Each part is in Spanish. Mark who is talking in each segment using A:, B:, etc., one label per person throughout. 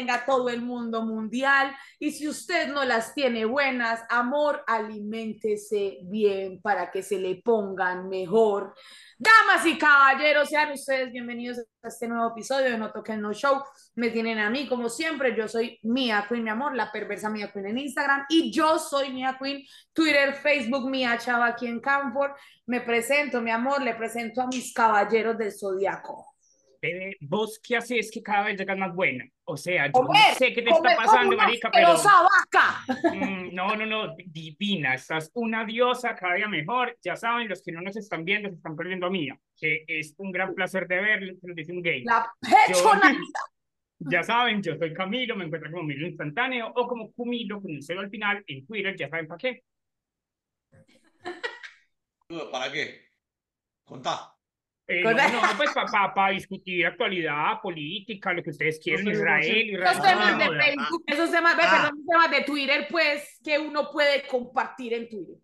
A: tenga todo el mundo mundial. Y si usted no las tiene buenas, amor, aliméntese bien para que se le pongan mejor. Damas y caballeros, sean ustedes bienvenidos a este nuevo episodio de No Toquen No Show. Me tienen a mí, como siempre, yo soy Mia Queen, mi amor, la perversa Mia Queen en Instagram. Y yo soy Mia Queen, Twitter, Facebook, Mia Chava aquí en Camford. Me presento, mi amor, le presento a mis caballeros del Zodiaco.
B: Bebé, vos qué haces que cada vez llegas más buena. O sea, yo no sé qué te está pasando, marica, pero...
A: vaca!
B: Mm, no, no, no, divina, estás una diosa, cada día mejor. Ya saben, los que no nos están viendo se están perdiendo a mía, que es un gran placer de verlo, lo dice un gay.
A: La pechona.
B: Ya saben, yo soy Camilo, me encuentro como Milo Instantáneo o como Cumilo con un cero al final en Twitter, ya saben para qué.
C: ¿Para qué? Contá.
B: Eh, no, no, pues para pa, discutir actualidad, política, lo que ustedes quieran, Israel, Israel.
A: Esos temas de Facebook, esos temas, ah. perdón, temas de Twitter, pues, que uno puede compartir en Twitter.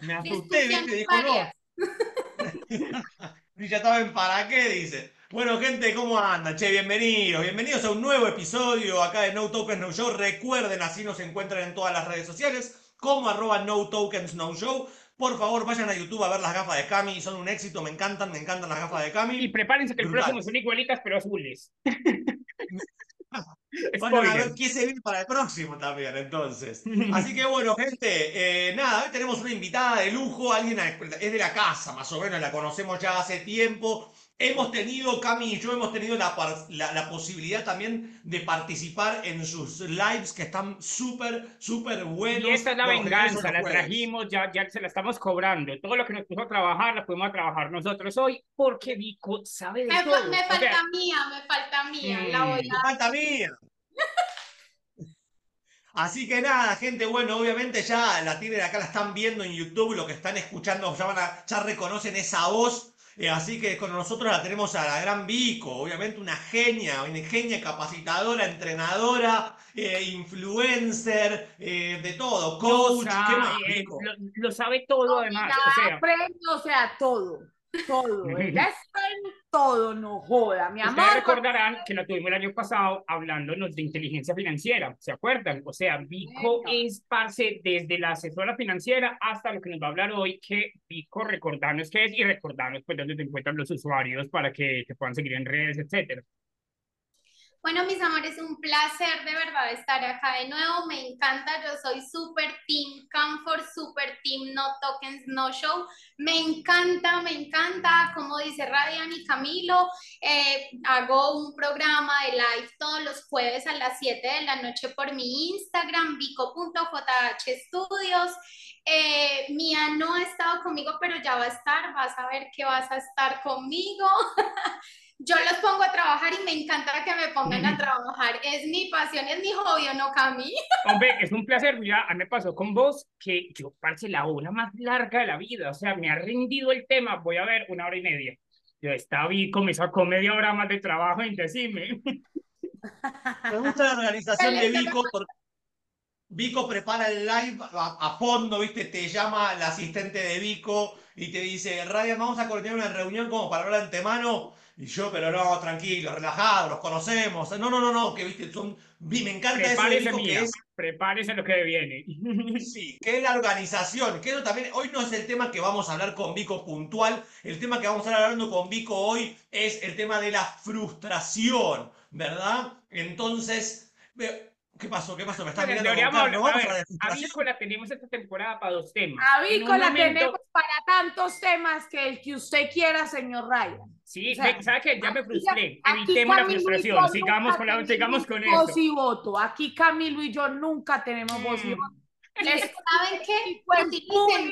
C: Me asusté, ¿viste? Dijo no. y ya saben para qué, dice. Bueno, gente, ¿cómo andan? Che, bienvenidos. Bienvenidos a un nuevo episodio acá de No Tokens No Show. Recuerden, así nos encuentran en todas las redes sociales, como arroba No Tokens No Show. Por favor, vayan a YouTube a ver las gafas de Cami, son un éxito, me encantan, me encantan las gafas de Cami.
B: Y prepárense que el próximo son igualitas, pero azules.
C: bueno, a ver qué se viene para el próximo también, entonces. Así que bueno, gente, eh, nada, hoy tenemos una invitada de lujo, alguien es de la casa, más o menos, la conocemos ya hace tiempo. Hemos tenido, Cami y yo hemos tenido la, la, posibilidad también de participar en sus lives que están súper, súper buenos.
B: Y esta es la venganza, la trajimos, ya, ya se la estamos cobrando. Todo lo que nos puso a trabajar, lo podemos trabajar nosotros hoy, porque Vico sabe de
D: me,
B: todo.
D: Me falta mía, me falta mía. La voy
C: Me falta mía. Así que nada, gente, bueno, obviamente ya la tienen acá, la están viendo en YouTube, lo que están escuchando, ya, van a, ya reconocen esa voz eh, así que con nosotros la tenemos a la gran Vico, obviamente una genia, una genia capacitadora, entrenadora, eh, influencer, eh, de todo, coach.
B: lo, sabe todo además.
A: O sea, o sea, todo. Todo, ella está en todo, no joda, mi amor.
B: Ustedes recordarán que la tuvimos el año pasado hablándonos de inteligencia financiera, ¿se acuerdan? O sea, Vico es parce desde la asesora financiera hasta lo que nos va a hablar hoy, que Vico recordarnos qué es y recordarnos pues dónde te encuentran los usuarios para que te puedan seguir en redes, etcétera.
D: Bueno, mis amores, un placer de verdad estar acá de nuevo. Me encanta, yo soy super team comfort, super team no tokens, no show. Me encanta, me encanta, como dice Radian y Camilo, eh, hago un programa de live todos los jueves a las 7 de la noche por mi Instagram, vico.jhstudios. Eh, Mía no ha estado conmigo, pero ya va a estar, vas a ver que vas a estar conmigo. yo los pongo a trabajar y me encanta que me pongan a trabajar. Es mi pasión, es mi hobby, no Cami?
B: Hombre, es un placer. Ya a mí me pasó con vos que yo parece la hora más larga de la vida. O sea, me ha rendido el tema. Voy a ver una hora y media. Yo estaba Vico, me sacó media hora más de trabajo en decirme.
C: Me gusta la organización de Vico porque Vico prepara el live a, fondo, ¿viste? Te llama el asistente de Vico y te dice, Ryan, vamos a coordinar una reunión como para hablar antemano y yo, pero no, tranquilo, relajado, los conocemos. No, no, no, no, que viste, son. Me encanta
B: Prepárese eso que es. Prepárese lo que viene.
C: Sí, que es la organización. Que también, hoy no es el tema que vamos a hablar con Vico puntual. El tema que vamos a estar hablando con Vico hoy es el tema de la frustración, ¿verdad? Entonces, ¿Qué pasó? ¿Qué pasó? Me están mirando
B: con vamos a, a Vico la tenemos esta temporada para dos temas.
A: A Vico la tenemos para tantos temas que el que usted quiera, señor Ryan.
B: Sí, ¿sabe qué? Ya me frustré. Evitemos la frustración. Sigamos con, la, sigamos con eso.
A: Voz y voto. Aquí Camilo y yo nunca tenemos voz y mm. Voto.
D: ¿Saben qué?
A: En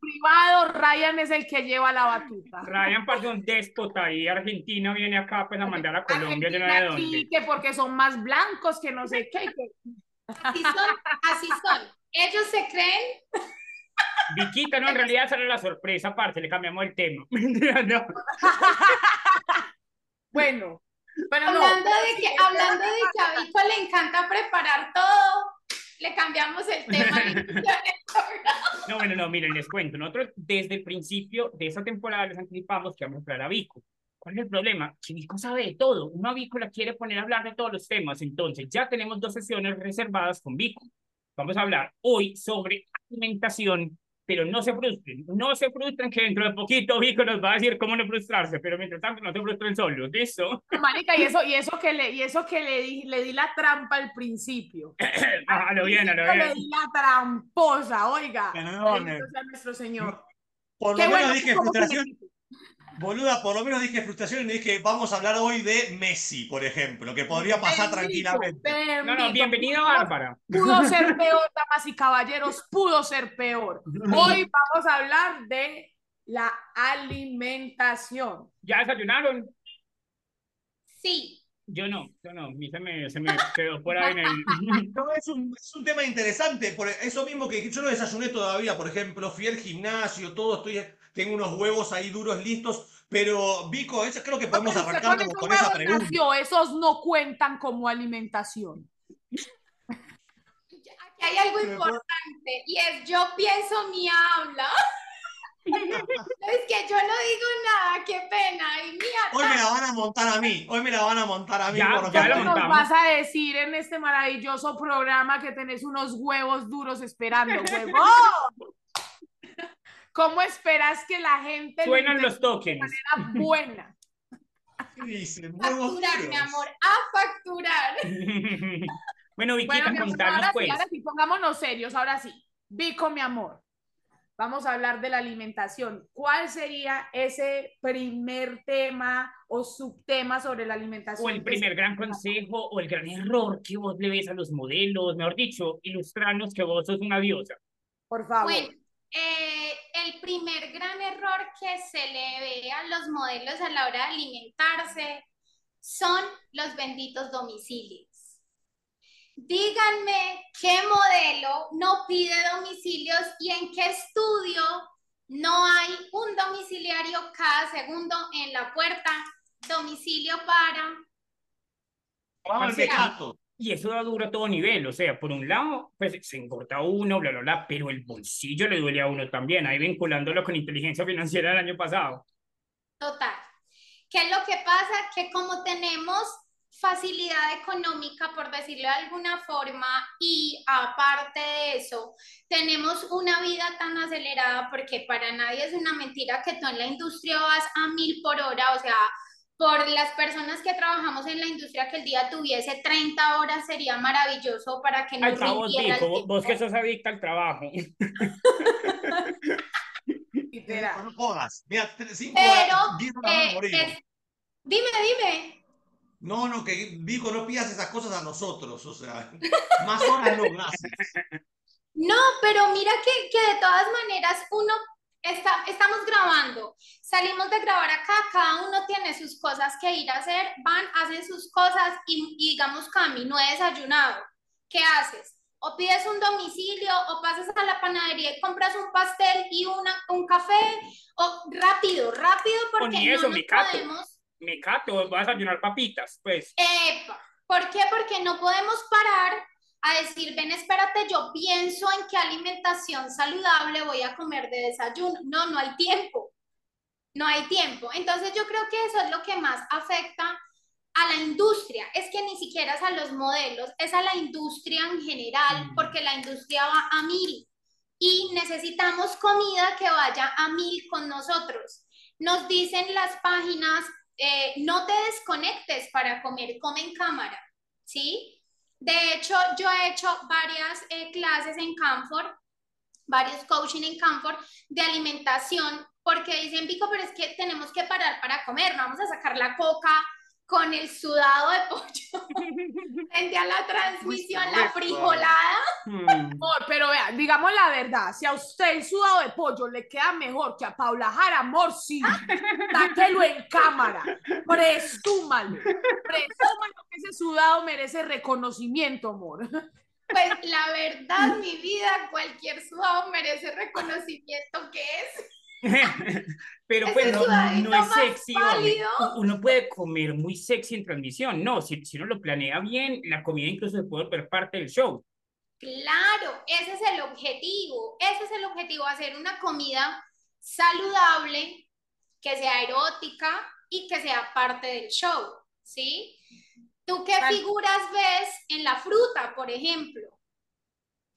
A: privado, Ryan es el que lleva la batuta.
B: Ryan pasó un déspota y Argentina viene acá pues, a mandar a Colombia. de dónde.
A: que porque son más blancos que no sé qué.
D: Así son, así son. Ellos se creen.
B: Viquita, no, en realidad sale la sorpresa, aparte, le cambiamos el tema.
A: bueno,
D: pero hablando de que, hablando de que a Vico le encanta preparar todo, le cambiamos el tema.
B: no, bueno, no, miren, les cuento. Nosotros desde el principio de esa temporada les anticipamos que vamos a hablar a Vico. ¿Cuál es el problema? Que Vico sabe de todo. Una Vico la quiere poner a hablar de todos los temas. Entonces, ya tenemos dos sesiones reservadas con Vico. Vamos a hablar hoy sobre alimentación, pero no se frustren. No se frustren que dentro de poquito Vico nos va a decir cómo no frustrarse, pero mientras tanto no se frustren solos. ¿Listo?
A: Marica, y eso, y eso que le, y eso que le di, le di la trampa al principio.
B: a lo bien, a lo
A: Le
B: bien.
A: di la tramposa, oiga. Sea nuestro Señor.
C: Por lo
A: Qué
C: menos
A: bueno,
C: dije frustración. Boluda, por lo menos dije frustración y dije, vamos a hablar hoy de Messi, por ejemplo, que podría pasar
A: Bendito,
C: tranquilamente.
B: No, no,
A: Pudo-
B: Bárbara.
A: Pudo ser peor, damas y caballeros, pudo ser peor. Hoy vamos a hablar de la alimentación.
B: ¿Ya desayunaron?
D: Sí,
B: Yo no, yo no. A mí se me, se me quedó por ahí en el...
C: No, es un, es un tema interesante, por eso mismo que yo no desayuné todavía, por ejemplo, fui al gimnasio, todo, estoy, tengo unos huevos ahí duros listos, pero Vico, eso creo que podemos
A: Usted
C: arrancar
A: con
C: como
A: esos
C: con esa
A: huevos
C: pregunta.
A: nació, esos no cuentan como alimentación.
D: aquí hay algo importante y es yo pienso mi habla. es que yo no digo nada, qué pena. Y mía,
C: Hoy me la van a montar a mí, hoy me la van a montar a mí.
B: Ya,
C: por
B: ya
C: favor.
B: la
A: ¿Cómo nos vas a decir en este maravilloso programa que tenés unos huevos duros esperando, huevón? ¿Cómo esperas que la gente
B: Suenan los
A: intente de
B: tokens.
A: manera buena?
C: ¿Qué dicen?
D: Facturar, mi amor, a facturar.
B: bueno, Viquita,
A: Bueno,
B: contanos
A: ahora
B: pues.
A: sí, ahora sí, pongámonos serios, ahora sí. Vico, mi amor, vamos a hablar de la alimentación. ¿Cuál sería ese primer tema o subtema sobre la alimentación?
B: O el primer gran consejo o el gran error que vos le ves a los modelos, mejor dicho, ilustrarnos que vos sos una diosa.
A: Por favor.
D: Bueno, eh, el primer gran error que se le ve a los modelos a la hora de alimentarse son los benditos domicilios. Díganme qué modelo no pide domicilios y en qué estudio no hay un domiciliario cada segundo en la puerta. Domicilio para.
C: Vamos al.
B: Y eso da duro a todo nivel, o sea, por un lado, pues se engorda uno, bla, bla, bla, pero el bolsillo le duele a uno también, ahí vinculándolo con inteligencia financiera del año pasado.
D: Total. ¿Qué es lo que pasa? Que como tenemos facilidad económica, por decirlo de alguna forma, y aparte de eso, tenemos una vida tan acelerada porque para nadie es una mentira que tú en la industria vas a mil por hora, o sea, por las personas que trabajamos en la industria que el día tuviese 30 horas sería maravilloso para que nos
B: Alta vos, Vico, vos, vos que sos adicta al trabajo.
A: Literal.
C: No jodas. Mira, cinco
D: Pero,
C: horas,
D: eh, es- Dime, dime.
C: No, no, que Vico, no pidas esas cosas a nosotros, o sea, más horas no, gracias.
D: No, pero mira que, que de todas maneras uno está, estamos grabando, salimos de grabar acá, cada uno tiene sus cosas que ir a hacer, van, hacen sus cosas y, y digamos, Cami, no he desayunado. ¿Qué haces? O pides un domicilio o pasas a la panadería y compras un pastel y una, un café, o rápido, rápido, porque
B: ni
D: no
B: eso,
D: nos
B: me cato.
D: podemos
B: Me cato, vas a desayunar papitas, pues.
D: Epa, ¿por qué? Porque no podemos parar a decir, ven, espérate, yo pienso en qué alimentación saludable voy a comer de desayuno. No, no hay tiempo. No hay tiempo. Entonces yo creo que eso es lo que más afecta a la industria. Es que ni siquiera es a los modelos, es a la industria en general,
B: Mm.
D: porque la industria va a mil y necesitamos comida que vaya a mil con nosotros. Nos dicen las páginas, eh, no te desconectes para comer, come en cámara, ¿sí? De hecho, yo he hecho varias eh, clases en Camfort, varios coaching en Camfort de alimentación, porque dicen, Vico, pero es que tenemos que parar para comer, no vamos a sacar la coca con el sudado de pollo frente a la transmisión, la frijolada.
B: Mm.
A: Amor, pero vea, digamos la verdad, si a usted el sudado de pollo le queda mejor que a Paula Jara, amor, sí, sáquelo en cámara, presúmalo, presúmalo ese sudado merece reconocimiento, amor.
D: Pues la verdad, mi vida, cualquier sudado merece reconocimiento que es.
B: Pero pues no, es sexy. Uno puede comer muy sexy en transmisión. No, si, si uno lo planea bien, la comida incluso se puede volver parte del show.
D: Claro, ese es el objetivo. Ese es el objetivo, hacer una comida saludable, que sea erótica, y que sea parte del show, ¿sí? ¿Tú qué figuras ves en la fruta, por ejemplo?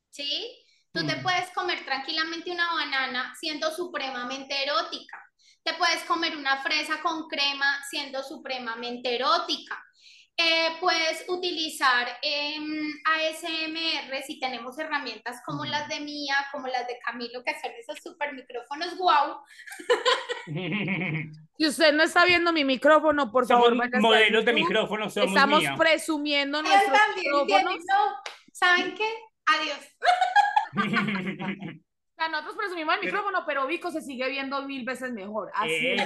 D: ¿Sí? Tú te mm. puedes comer tranquilamente una banana siendo supremamente erótica. Te puedes comer una fresa con crema siendo supremamente erótica. Eh, puedes utilizar ASMR si tenemos herramientas como las de Mía, como las de Camilo, que son esos super micrófonos wow.
A: Si usted no está viendo mi micrófono, por favor,
B: modelos de micrófonos somos
A: Estamos presumiendo nuestros micrófonos.
D: ¿Saben qué? Adiós.
A: nosotros presumimos el micrófono, pero Vico se sigue viendo mil veces mejor. Así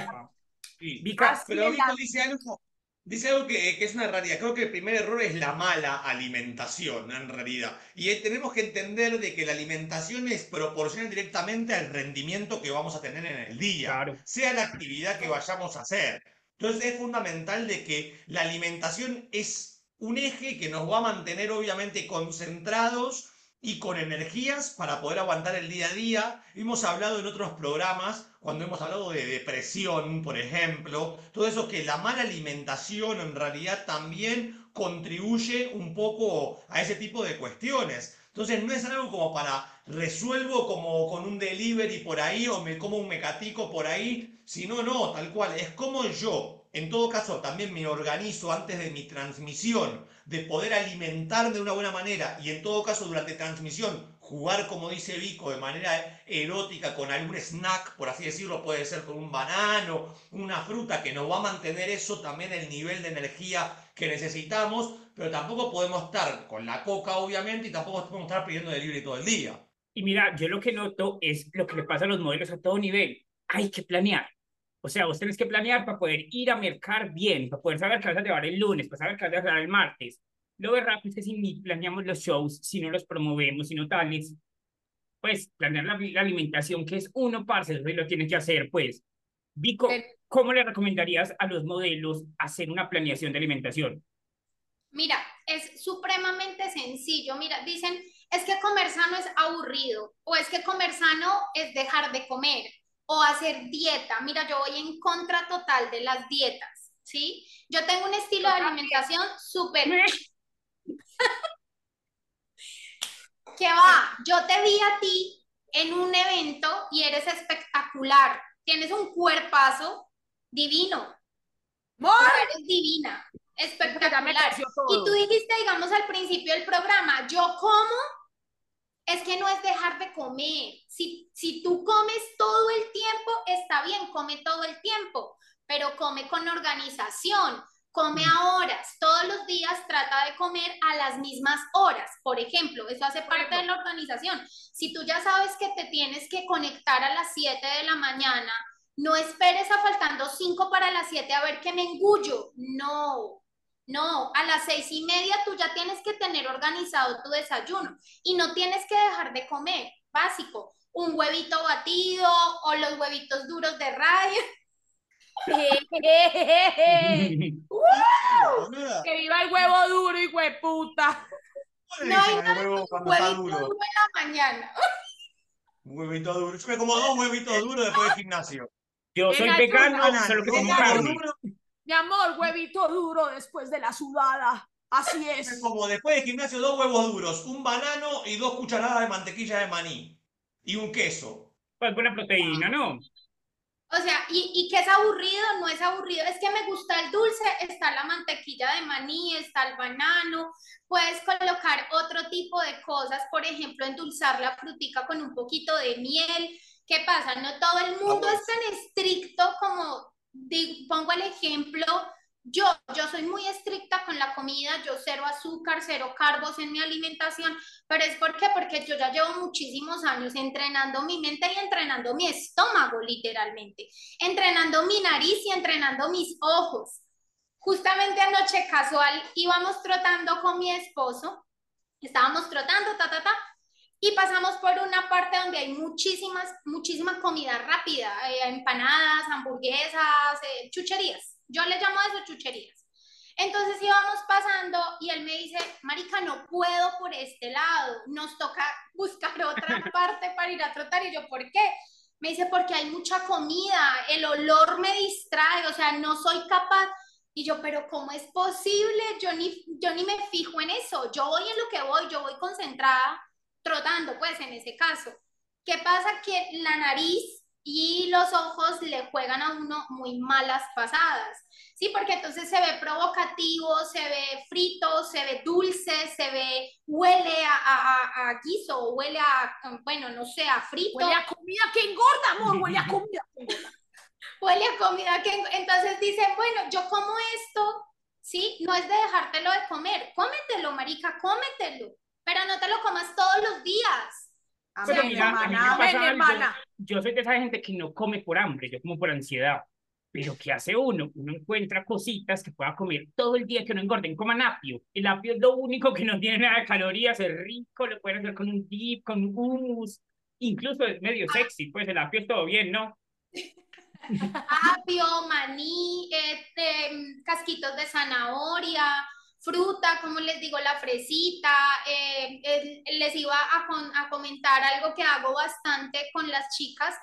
C: pero Vico dice algo Dice algo que, que, es una realidad. Creo que el primer error es la mala alimentación, en realidad. Y tenemos que entender de que la alimentación es proporcional directamente al rendimiento que vamos a tener en el día, sea la actividad que vayamos a hacer. Entonces es fundamental de que la alimentación es un eje que nos va a mantener obviamente concentrados y con energías para poder aguantar el día a día. Hemos hablado en otros programas, cuando hemos hablado de depresión, por ejemplo, todo eso que la mala alimentación en realidad también contribuye un poco a ese tipo de cuestiones. Entonces no es algo como para resuelvo como con un delivery por ahí o me como un mecatico por ahí, sino no, tal cual, es como yo en todo caso, también me organizo antes de mi transmisión, de poder alimentar de una buena manera y en todo caso durante transmisión jugar, como dice Vico, de manera erótica con algún snack, por así decirlo, puede ser con un banano, una fruta que nos va a mantener eso también el nivel de energía que necesitamos, pero tampoco podemos estar con la coca, obviamente, y tampoco podemos estar pidiendo delivery todo el día.
B: Y mira, yo lo que noto es lo que le pasa a los modelos a todo nivel. Hay que planear. O sea, vos tenés que planear para poder ir a mercar bien, para poder saber qué vas a llevar el lunes, para saber qué vas a llevar el martes. Lo de rápido es que si ni planeamos los shows, si no los promovemos, si no tales, pues planear la, alimentación, que es uno, parce, lo tiene que hacer, pues. Vico, ¿cómo le recomendarías a los modelos hacer una planeación de alimentación?
D: Mira, es supremamente sencillo. Mira, dicen, es que comer sano es aburrido o es que comer sano es dejar de comer o hacer dieta. Mira, yo voy en contra total de las dietas, ¿sí? Yo tengo un estilo de alimentación súper... que va, yo te vi a ti en un evento y eres espectacular. Tienes un cuerpazo divino. Eres divina, espectacular. Y tú dijiste, digamos, al principio del programa, yo como es que no es dejar de comer. Si, si tú comes todo el tiempo, está bien, come todo el tiempo, pero come con organización, come a horas. Todos los días trata de comer a las mismas horas. Por ejemplo, eso hace parte de la organización. Si tú ya sabes que te tienes que conectar a las 7 de la mañana, no esperes a faltando 5 para las 7 a ver qué me engullo. No, no, a las seis y media tú ya tienes que tener organizado tu desayuno y no tienes que dejar de comer, básico, un huevito batido o los huevitos duros de radio.
A: ¡Que viva el huevo duro, y hueputa!
D: No hay nada un huevito duro. en la mañana.
C: Un huevito duro. Yo me como dos huevitos duros después del gimnasio.
B: Yo soy vegano, solo que como carne.
A: Mi amor, huevito duro después de la sudada. Así es.
C: Como después de gimnasio, dos huevos duros, un banano y dos cucharadas de mantequilla de maní. Y un queso.
B: Pues buena proteína, ¿no?
D: O sea, y, y que es aburrido, no es aburrido, es que me gusta el dulce, está la mantequilla de maní, está el banano, puedes colocar otro tipo de cosas, por ejemplo, endulzar la frutica con un poquito de miel. ¿Qué pasa? No todo el mundo es tan estricto como pongo el ejemplo, yo, yo soy muy estricta con la comida, yo cero azúcar, cero carbos en mi alimentación, pero es porque porque yo ya llevo muchísimos años entrenando mi mente y entrenando mi estómago literalmente, entrenando mi nariz y entrenando mis ojos. Justamente anoche casual íbamos trotando con mi esposo, estábamos trotando, ta, ta, ta, y pasamos por una parte donde hay muchísimas, muchísima comida rápida, eh, empanadas, hamburguesas, eh, chucherías. Yo le llamo a eso chucherías. Entonces íbamos pasando y él me dice, Marica, no puedo por este lado, nos toca buscar otra parte para ir a trotar. Y yo, ¿por qué? Me dice, porque hay mucha comida, el olor me distrae, o sea, no soy capaz. Y yo, pero ¿cómo es posible? Yo ni, yo ni me fijo en eso, yo voy en lo que voy, yo voy concentrada, trotando, pues en ese caso. ¿Qué pasa? Que la nariz y los ojos le juegan a uno muy malas pasadas. Sí, porque entonces se ve provocativo, se ve frito, se ve dulce, se ve, huele a, a, a guiso, huele a, bueno, no sé, a frito.
A: Huele a comida que engorda, amor, huele a comida que engorda.
D: huele a comida que entonces dicen, bueno, yo como esto, ¿sí? No es de dejártelo de comer, cómetelo, marica, cómetelo, pero no te lo comas todos los días.
B: Pero hermana, Yo soy de esa gente que no come por hambre, yo como por ansiedad. Pero ¿qué hace uno? Uno encuentra cositas que pueda comer todo el día que no engorden. Coman apio. El apio es lo único que no tiene nada de calorías, es rico, lo pueden hacer con un dip, con hummus. Incluso es medio sexy, pues el apio es todo bien, ¿no?
D: apio, maní, este, casquitos de zanahoria, fruta, como les digo, la fresita. Eh, les iba a, a, comentar algo que hago bastante con las chicas.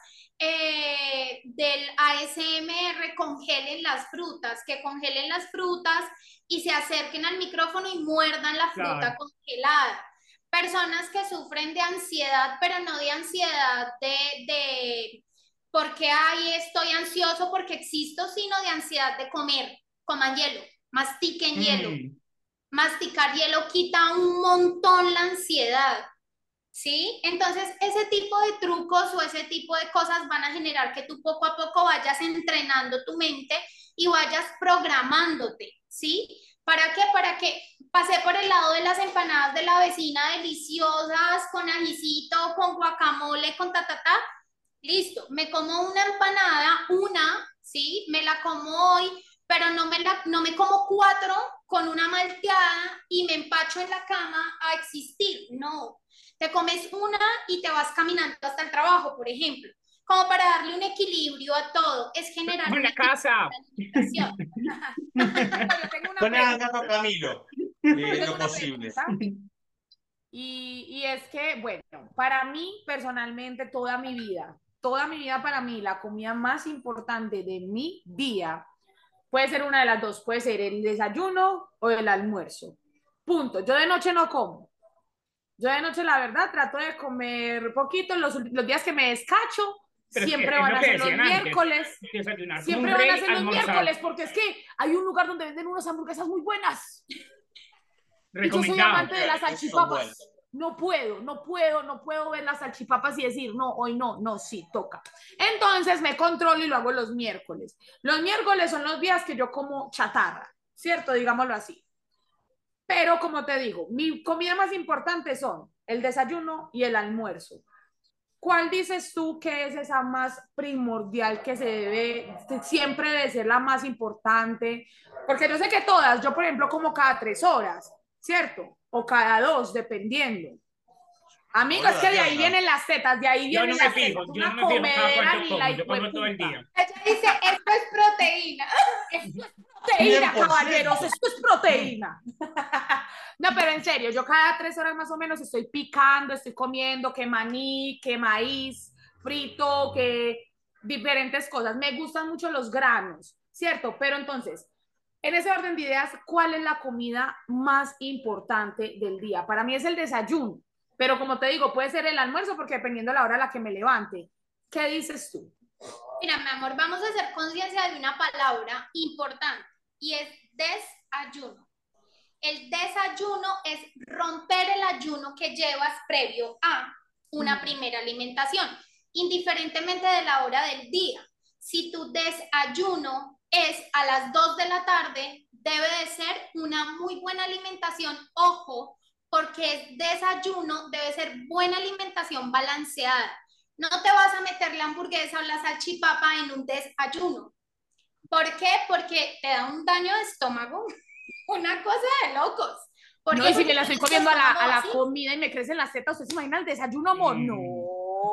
D: Eh, del ASMR, congelen las frutas, que congelen las frutas y se acerquen al micrófono y muerdan la fruta congelada. Personas que sufren de ansiedad, pero no de ansiedad de, de porque ay, estoy ansioso porque existo, sino de ansiedad de comer. Coman hielo, mastiquen hielo. Masticar hielo quita un montón la ansiedad. ¿Sí? Entonces, ese tipo de trucos o ese tipo de cosas van a generar que tú poco a poco vayas entrenando tu mente y vayas programándote, ¿sí? ¿Para qué? Para que pasé por el lado de las empanadas de la vecina deliciosas, con ajicito, con guacamole, con ta, ta. Listo, me como una empanada, una, ¿sí? Me la como hoy, pero no me, la, no me como cuatro con una malteada y me empacho en la cama a existir. No, te comes una y te vas caminando hasta el trabajo, por ejemplo, como para darle un equilibrio a todo. Es generar
B: una casa.
C: Con el gato Camilo, eh, lo posible.
A: Y, y es que, bueno, para mí personalmente, toda mi vida, toda mi vida para mí, la comida más importante de mi día Puede ser una de las dos, puede ser el desayuno o el almuerzo. Punto. Yo de noche no como. Yo de noche, la verdad, trato de comer poquito. Los, los días que me descacho, siempre van a ser los miércoles. Siempre van a ser los miércoles, porque es que hay un lugar donde venden unas hamburguesas muy buenas. Y yo soy amante de las salchipapas no puedo, no puedo, no puedo ver las salchipapas y decir, no, hoy no, no, sí, toca. Entonces me controlo y lo hago los miércoles. Los miércoles son los días que yo como chatarra, ¿cierto? Digámoslo así. Pero como te digo, mi comida más importante son el desayuno y el almuerzo. ¿Cuál dices tú que es esa más primordial que se debe, siempre debe ser la más importante? Porque yo sé que todas, yo por ejemplo como cada tres horas, ¿cierto? O cada dos, dependiendo. Amigos, que de ahí vienen las setas, de ahí vienen las
B: setas. Yo no me fijo cada cuánto como, yo como todo el día.
D: Ella dice, esto es proteína.
A: Esto es proteína, caballeros, esto es proteína. no, pero en serio, yo cada tres horas más o menos estoy picando, estoy comiendo que maní, que maíz frito, que diferentes cosas. Me gustan mucho los granos, ¿cierto? Pero entonces, en ese orden de ideas, ¿cuál es la comida más importante del día? Para mí es el desayuno, pero como te digo, puede ser el almuerzo porque dependiendo de la hora a la que me levante. ¿Qué dices tú?
D: Mira, mi amor, vamos a hacer conciencia de una palabra importante y es desayuno. El desayuno es romper el ayuno que llevas previo a una primera alimentación, indiferentemente de la hora del día. Si tu desayuno es a las 2 de la tarde, debe de ser una muy buena alimentación. Ojo, porque es desayuno, debe ser buena alimentación balanceada. No te vas a meter la hamburguesa o la salchipapa en un desayuno. ¿Por qué? Porque te da un daño de estómago, una cosa de locos.
A: no, y si me la estoy comiendo a la, a la comida y me crecen las tetas, ¿usted se imagina el desayuno, amor? No.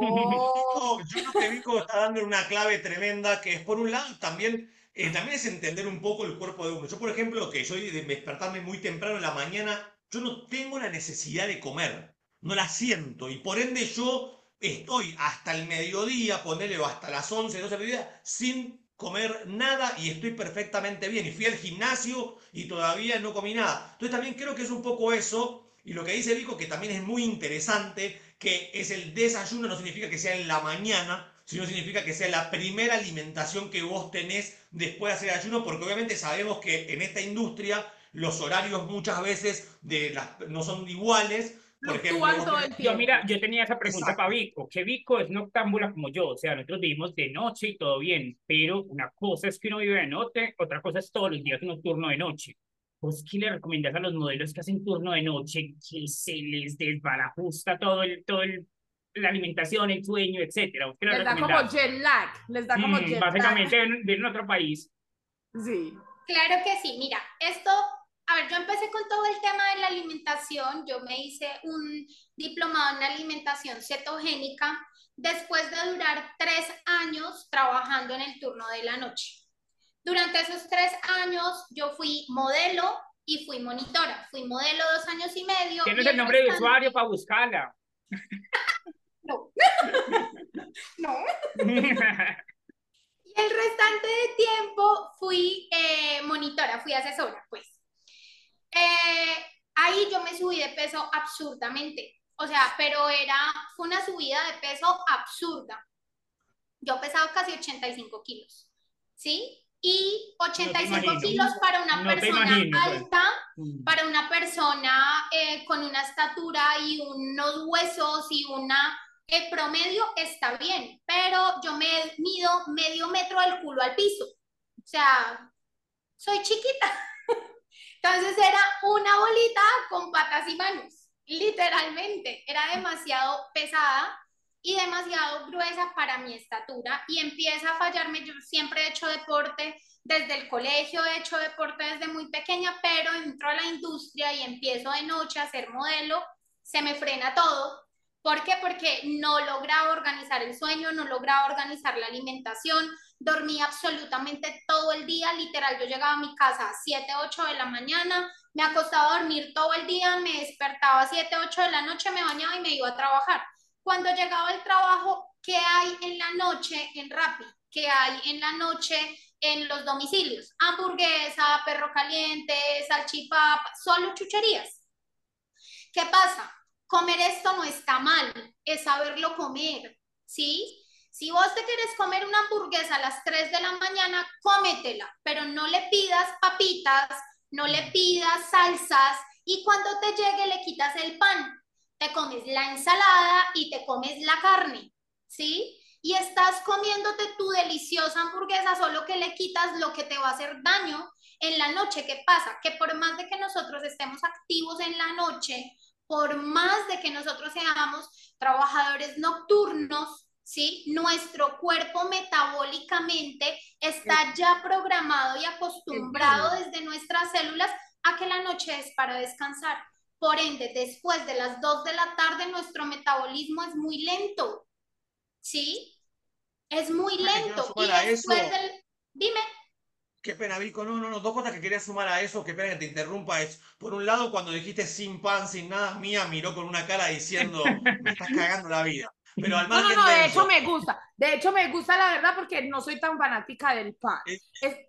C: Yo creo que Vico está dando una clave tremenda que es, por un lado, también eh, también es entender un poco el cuerpo de uno. Yo, por ejemplo, que soy de despertarme muy temprano en la mañana, yo no tengo la necesidad de comer, no la siento y por ende yo estoy hasta el mediodía, ponele o hasta las 11, 12 de sin comer nada y estoy perfectamente bien. Y fui al gimnasio y todavía no comí nada. Entonces también creo que es un poco eso. Y lo que dice Vico, que también es muy interesante, que es el desayuno, no significa que sea en la mañana, sino significa que sea la primera alimentación que vos tenés después de hacer ayuno, porque obviamente sabemos que en esta industria los horarios muchas veces de las, no son iguales, porque
B: yo, mira, yo tenía esa pregunta para Vico, que Vico es noctámbula como yo, o sea, nosotros vivimos de noche y todo bien, pero una cosa es que uno vive de noche, otra cosa es todos los días un turno de noche. Pues, ¿qué le recomendás a los modelos que hacen turno de noche, que se les desbarajusta todo el, todo el, la alimentación, el sueño, etcétera?
A: Les da como jet lag, les da como mm, jet
B: Básicamente viven en otro país.
A: Sí.
D: Claro que sí, mira, esto a ver, yo empecé con todo el tema de la alimentación, yo me hice un diplomado en alimentación cetogénica después de durar tres años trabajando en el turno de la noche. Durante esos tres años yo fui modelo y fui monitora. Fui modelo dos años y medio.
B: ¿Tienes el nombre de usuario para buscarla?
D: no. no. y el restante de tiempo fui eh, monitora, fui asesora, pues. Eh, ahí yo me subí de peso absurdamente. O sea, pero era, fue una subida de peso absurda. Yo pesaba casi 85 kilos, ¿sí? Y 85 kilos para una persona pues. alta, mm. para una persona eh, con una estatura y unos huesos y una el promedio está bien, pero yo me mido medio metro del culo al piso. O sea, soy chiquita. Entonces era una bolita con patas y manos, literalmente. Era demasiado pesada y demasiado gruesa para mi estatura y empieza a fallarme. Yo siempre he hecho deporte desde el colegio, he hecho deporte desde muy pequeña, pero entro a la industria y empiezo de noche a ser modelo, se me frena todo. ¿Por qué? Porque no lograba organizar el sueño, no lograba organizar la alimentación, dormía absolutamente todo el día, literal, yo llegaba a mi casa a 7, 8 de la mañana, me acostaba a dormir todo el día, me despertaba a 7, 8 de la noche, me bañaba y me iba a trabajar. Cuando llegaba el trabajo, ¿qué hay en la noche en Rappi? ¿Qué hay en la noche en los domicilios? Hamburguesa, perro caliente, salchipapa, solo chucherías. ¿Qué pasa? Comer esto no está mal, es saberlo comer, ¿sí? Si vos te quieres comer una hamburguesa a las 3 de la mañana, cómetela, pero no le pidas papitas, no le pidas salsas y cuando te llegue le quitas el pan. Te comes la ensalada y te comes la carne, ¿sí? Y estás comiéndote tu deliciosa hamburguesa, solo que le quitas lo que te va a hacer daño en la noche. ¿Qué pasa? Que por más de que nosotros estemos activos en la noche, por más de que nosotros seamos trabajadores nocturnos, ¿sí? Nuestro cuerpo metabólicamente está ya programado y acostumbrado desde nuestras células a que la noche es para descansar. Por ende, después de las 2 de la tarde, nuestro metabolismo es muy lento, ¿sí? Es muy lento. Y después del... Dime.
C: Qué pena, Vico. No, no, no. Dos cosas que quería sumar a eso, qué pena que te interrumpa. Es, por un lado, cuando dijiste sin pan, sin nada, Mía miró con una cara diciendo, me estás cagando la vida. Pero al
A: no, no, no, de, hecho me gusta. De hecho me gusta la verdad porque no soy tan fanática del pan.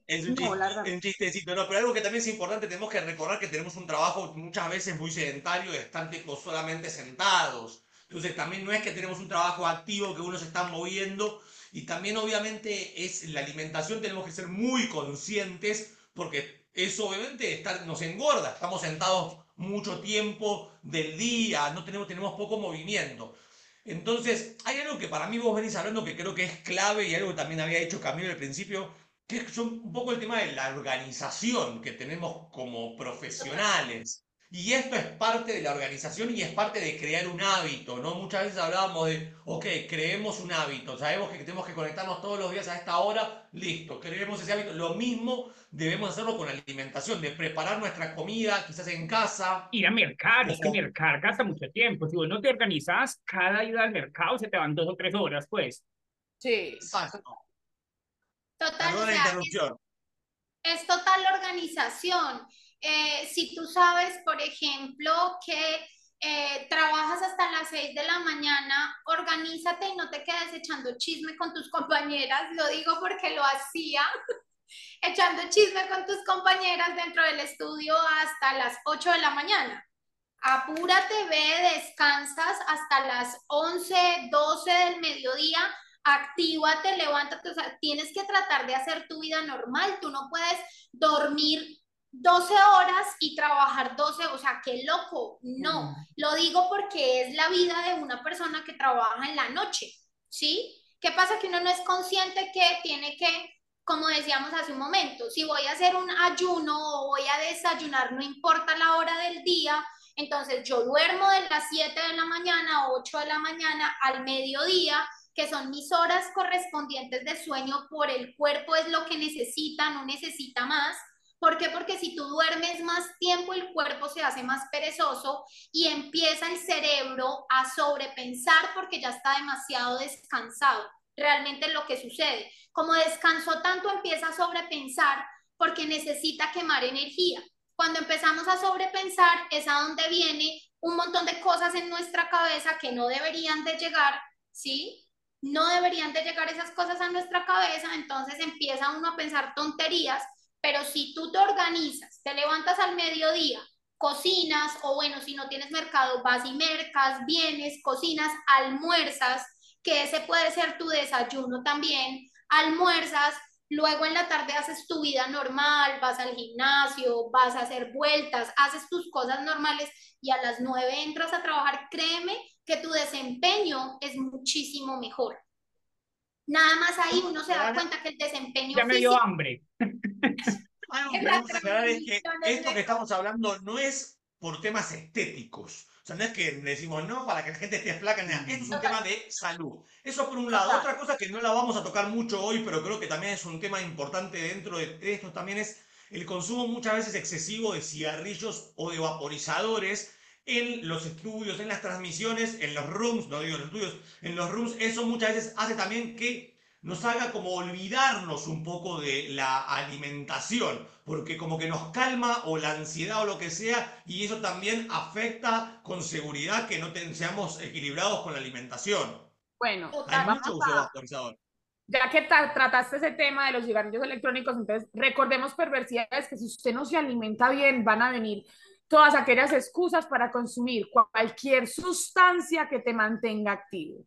C: Es, un, chistecito, no, pero algo que también es importante, tenemos que recordar que tenemos un trabajo muchas veces muy sedentario, están solamente sentados. Entonces también no es que tenemos un trabajo activo, que uno se está moviendo. Y también obviamente es la alimentación, tenemos que ser muy conscientes porque eso obviamente nos engorda. Estamos sentados mucho tiempo del día, no tenemos, tenemos poco movimiento. Entonces, hay algo que para mí vos venís hablando que creo que es clave y algo que también había hecho Camilo al principio, que es un poco el tema de la organización que tenemos como profesionales. Y esto es parte de la organización y es parte de crear un hábito, ¿no? Muchas veces hablábamos de, ok, creemos un hábito, sabemos que tenemos que conectarnos todos los días a esta hora, listo, creemos ese hábito. Lo mismo debemos hacerlo con la alimentación, de preparar nuestra comida, quizás en casa.
B: Ir a mercar, es que mercar gasta mucho tiempo. Si vos no te organizas, cada ida al mercado se te van dos o tres horas, pues.
A: Sí. Exacto.
D: Total. es total organización. Eh, si tú sabes, por ejemplo, que eh, trabajas hasta las 6 de la mañana, organízate y no te quedes echando chisme con tus compañeras, lo digo porque lo hacía, echando chisme con tus compañeras dentro del estudio hasta las 8 de la mañana. Apúrate, ve, descansas hasta las 11, 12 del mediodía, actívate, levántate, o sea, tienes que tratar de hacer tu vida normal, tú no puedes dormir 12 horas y trabajar 12, o sea, qué loco, no, lo digo porque es la vida de una persona que trabaja en la noche, ¿sí? ¿Qué pasa? Que uno no es consciente que tiene que, como decíamos hace un momento, si voy a hacer un ayuno o voy a desayunar, no importa la hora del día, entonces yo duermo de las 7 de la mañana a 8 de la mañana al mediodía, que son mis horas correspondientes de sueño por el cuerpo es lo que necesita, no necesita más. ¿Por qué? Porque si tú duermes más tiempo, el cuerpo se hace más perezoso y empieza el cerebro a sobrepensar porque ya está demasiado descansado. Realmente lo que sucede. Como descansó tanto, empieza a sobrepensar porque necesita quemar energía. Cuando empezamos a sobrepensar es a donde viene un montón de cosas en nuestra cabeza que no deberían de llegar, ¿sí? No deberían de llegar esas cosas a nuestra cabeza, entonces empieza uno a pensar tonterías, pero si tú te organizas, te levantas al mediodía, cocinas, o bueno, si no tienes mercado, vas y mercas, vienes, cocinas, almuerzas, que ese puede ser tu desayuno también, almuerzas, Luego en la tarde haces tu vida normal, vas al gimnasio, vas a hacer vueltas, haces tus cosas normales y a las nueve entras a trabajar. Créeme que tu desempeño es muchísimo mejor. Nada más ahí uno se da cuenta que el desempeño.
B: Ya me dio hambre.
C: Algo que es que esto que estamos hablando no es por temas estéticos sea, no es que decimos no para que la gente esté flaca, nada. Esto es un tema de salud. Eso por un lado. Otra cosa que no la vamos a tocar mucho hoy, pero creo que también es un tema importante dentro de esto también es el consumo muchas veces excesivo de cigarrillos o de vaporizadores en los estudios, en las transmisiones, en los rooms, no digo en los estudios, en los rooms, eso muchas veces hace también que nos haga como olvidarnos un poco de la alimentación, porque como que nos calma o la ansiedad o lo que sea, y eso también afecta con seguridad que no seamos equilibrados con la alimentación.
A: Bueno,
C: hay mucho uso.
A: Ya que trataste ese tema de los cigarrillos electrónicos, entonces recordemos perversidades que si usted no se alimenta bien, van a venir todas aquellas excusas para consumir cualquier sustancia que te mantenga activo.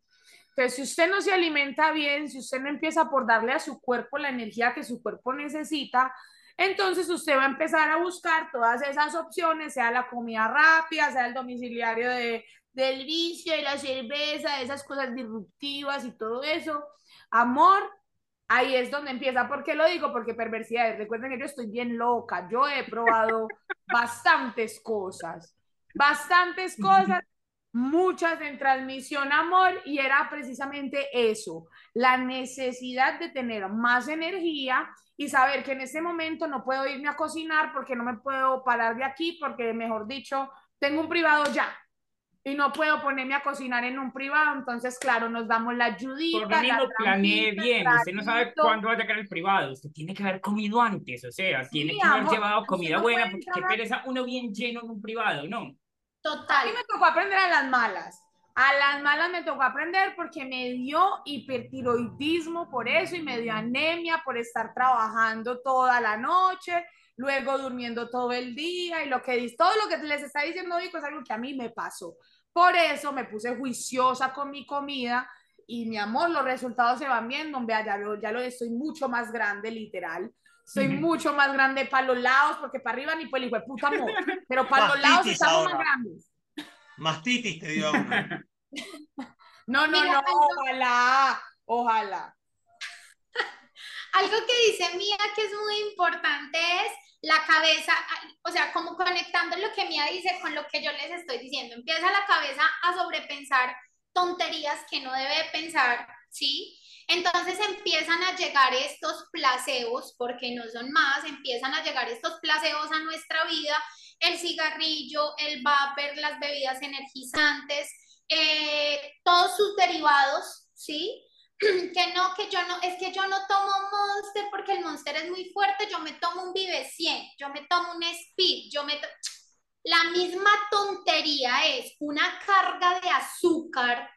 A: Entonces, si usted no se alimenta bien, si usted no empieza por darle a su cuerpo la energía que su cuerpo necesita, entonces usted va a empezar a buscar todas esas opciones, sea la comida rápida, sea el domiciliario de, del vicio, de la cerveza, de esas cosas disruptivas y todo eso. Amor, ahí es donde empieza. ¿Por qué lo digo? Porque perversidades. Recuerden que yo estoy bien loca. Yo he probado bastantes cosas, bastantes cosas muchas en transmisión amor y era precisamente eso, la necesidad de tener más energía y saber que en ese momento no puedo irme a cocinar porque no me puedo parar de aquí porque, mejor dicho, tengo un privado ya y no puedo ponerme a cocinar en un privado, entonces, claro, nos damos la ayudita.
B: Por lo mismo, planee bien, usted no sabe cuándo va a llegar el privado, usted tiene que haber comido antes, o sea, tiene que haber llevado comida buena, porque qué pereza uno bien lleno en un privado, ¿no?
A: Total. A mí me tocó aprender a las malas. A las malas me tocó aprender porque me dio hipertiroidismo por eso y me dio anemia por estar trabajando toda la noche, luego durmiendo todo el día y lo que todo lo que les está diciendo hoy es algo que a mí me pasó. Por eso me puse juiciosa con mi comida y mi amor, los resultados se van viendo, vea, ya lo, ya lo estoy mucho más grande, literal. Soy mucho más grande para los lados, porque para arriba ni el hijo de puta amor. Pero para los lados estamos más grandes.
C: Mastitis te digo.
A: no, no, no, ojalá, ojalá.
D: Algo que dice Mía que es muy importante es la cabeza, o sea, como conectando lo que Mía dice con lo que yo les estoy diciendo. Empieza la cabeza a sobrepensar tonterías que no debe pensar, ¿sí? Entonces empiezan a llegar estos placebos, porque no son más, empiezan a llegar estos placebos a nuestra vida, el cigarrillo, el vapor, las bebidas energizantes, eh, todos sus derivados, ¿sí? que no, que yo no, es que yo no tomo Monster porque el Monster es muy fuerte, yo me tomo un Vive 100, yo me tomo un Speed, yo me... la misma tontería es una carga de azúcar,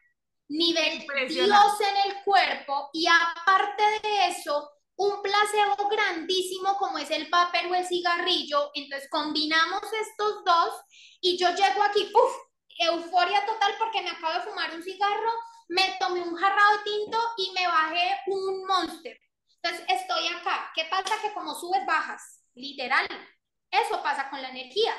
D: nivel Dios en el cuerpo y aparte de eso, un placebo grandísimo como es el papel o el cigarrillo. Entonces combinamos estos dos y yo llego aquí, ¡puf! Euforia total porque me acabo de fumar un cigarro, me tomé un jarrado de tinto y me bajé un monster. Entonces estoy acá. ¿Qué pasa? Que como subes, bajas. Literal. Eso pasa con la energía.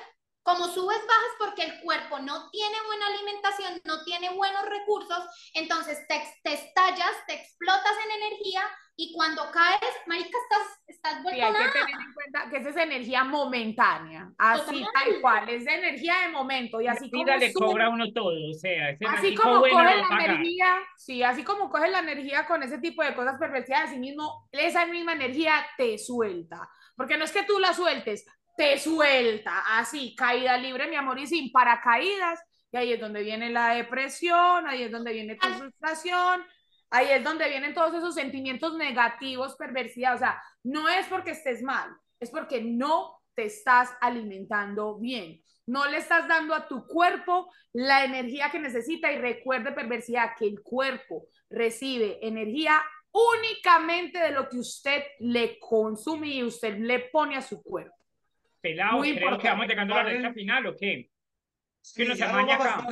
D: Como subes, bajas porque el cuerpo no tiene buena alimentación, no tiene buenos recursos, entonces te, te estallas, te explotas en energía y cuando caes, marica, estás, estás
A: vuelto hay que tener en cuenta que esa es energía momentánea, así tal cual, es de energía de momento y así
B: como le cobra uno todo, o sea,
A: así como coge la energía, sí, así como coge la energía con ese tipo de cosas perversas, así mismo, esa misma energía te suelta, porque no es que tú la sueltes, te suelta, así, caída libre, mi amor, y sin paracaídas. Y ahí es donde viene la depresión, ahí es donde viene tu frustración, ahí es donde vienen todos esos sentimientos negativos, perversidad. O sea, no es porque estés mal, es porque no te estás alimentando bien. No le estás dando a tu cuerpo la energía que necesita y recuerde perversidad que el cuerpo recibe energía únicamente de lo que usted le consume y usted le pone a su cuerpo
B: pelado, creo que vamos llegando a la recta final o qué.
C: Sí, que nos acá.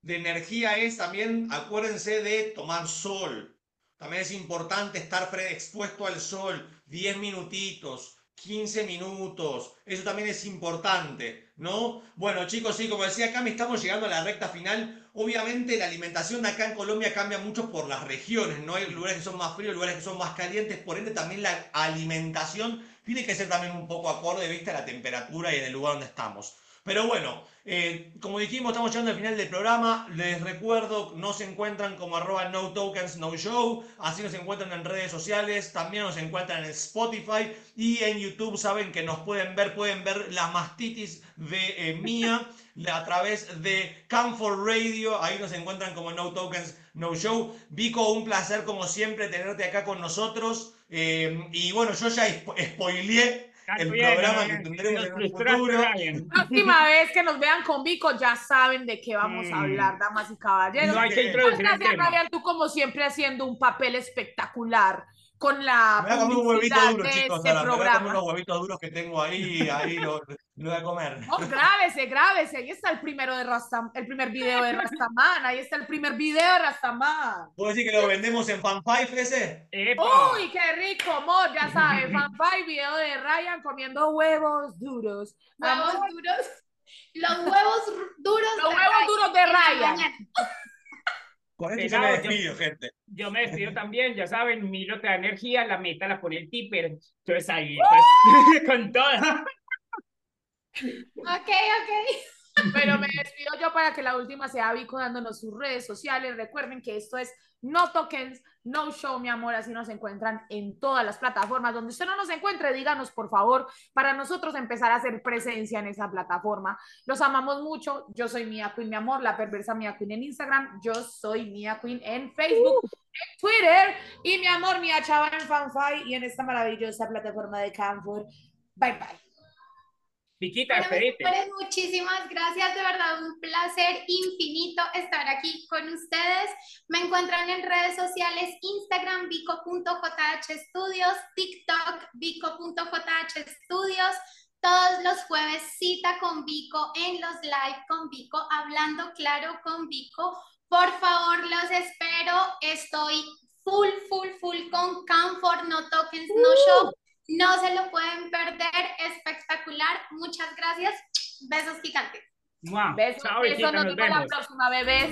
C: De energía es también, acuérdense de tomar sol. También es importante estar expuesto al sol 10 minutitos, 15 minutos. Eso también es importante, ¿no? Bueno, chicos, sí, como decía acá, me estamos llegando a la recta final. Obviamente la alimentación acá en Colombia cambia mucho por las regiones, ¿no? Hay lugares que son más fríos, lugares que son más calientes, por ende también la alimentación tiene que ser también un poco acorde, vista a la temperatura y en el lugar donde estamos. Pero bueno, eh, como dijimos, estamos llegando al final del programa. Les recuerdo, nos encuentran como arroba no tokens no show. Así nos encuentran en redes sociales. También nos encuentran en Spotify. Y en YouTube saben que nos pueden ver, pueden ver la mastitis de eh, Mía a través de Camford Radio. Ahí nos encuentran como no tokens no show. Vico, un placer como siempre tenerte acá con nosotros. Eh, y bueno, yo ya spoileé el programa que tendremos en el futuro.
A: La próxima vez que nos vean con Vico ya saben de qué vamos a mm. hablar, damas y caballeros.
B: No hay que introducir
A: Gracias, Ryan, tú como siempre haciendo un papel espectacular con la
C: me voy a comer un huevito duro, chicos, este. Me voy a comer unos huevitos duros que tengo ahí, ahí lo, lo voy a comer.
A: Oh, grábese, grábese. Ahí está el primero de Rastam, el primer video de Rastaman. Ahí está el primer video de Rastaman.
C: ¿Puedo decir que lo vendemos en Fanfive ese?
A: Uy, qué rico, amor. Ya sabes, Fanfive, video de Ryan comiendo huevos duros.
D: Huevos duros. Los huevos duros.
A: Los huevos duros de Ryan.
C: Con esto me despido, gente.
B: Yo me despido también, ya saben, mi lote de energía, la meta la pone el tipper. Entonces ahí, pues, con toda.
D: Ok, ok.
A: Pero me despido yo para que la última sea Vico dándonos sus redes sociales. Recuerden que esto es No Tokens, No Show, mi amor. Así nos encuentran en todas las plataformas. Donde usted no nos encuentre, díganos por favor, para nosotros empezar a hacer presencia en esa plataforma. Los amamos mucho. Yo soy Mia Queen, mi amor, la perversa Mia Queen en Instagram. Yo soy Mia Queen en Facebook, en Twitter. Y mi amor, Mia Chava en Fanfy y en esta maravillosa plataforma de Canfor. Bye bye.
B: Piquita,
D: muchísimas gracias, de verdad, un placer infinito estar aquí con ustedes. Me encuentran en redes sociales, Instagram, vico.jhstudios, TikTok, vico.jhstudios. Todos los jueves cita con Vico en los live con Vico, hablando claro con Vico. Por favor, los espero. Estoy full, full, full con Comfort, no tokens, no show. No se lo pueden perder, espectacular. Muchas gracias. Besos gigantes.
A: Besos, Chao, besos, nos, vemos la próxima, bebés.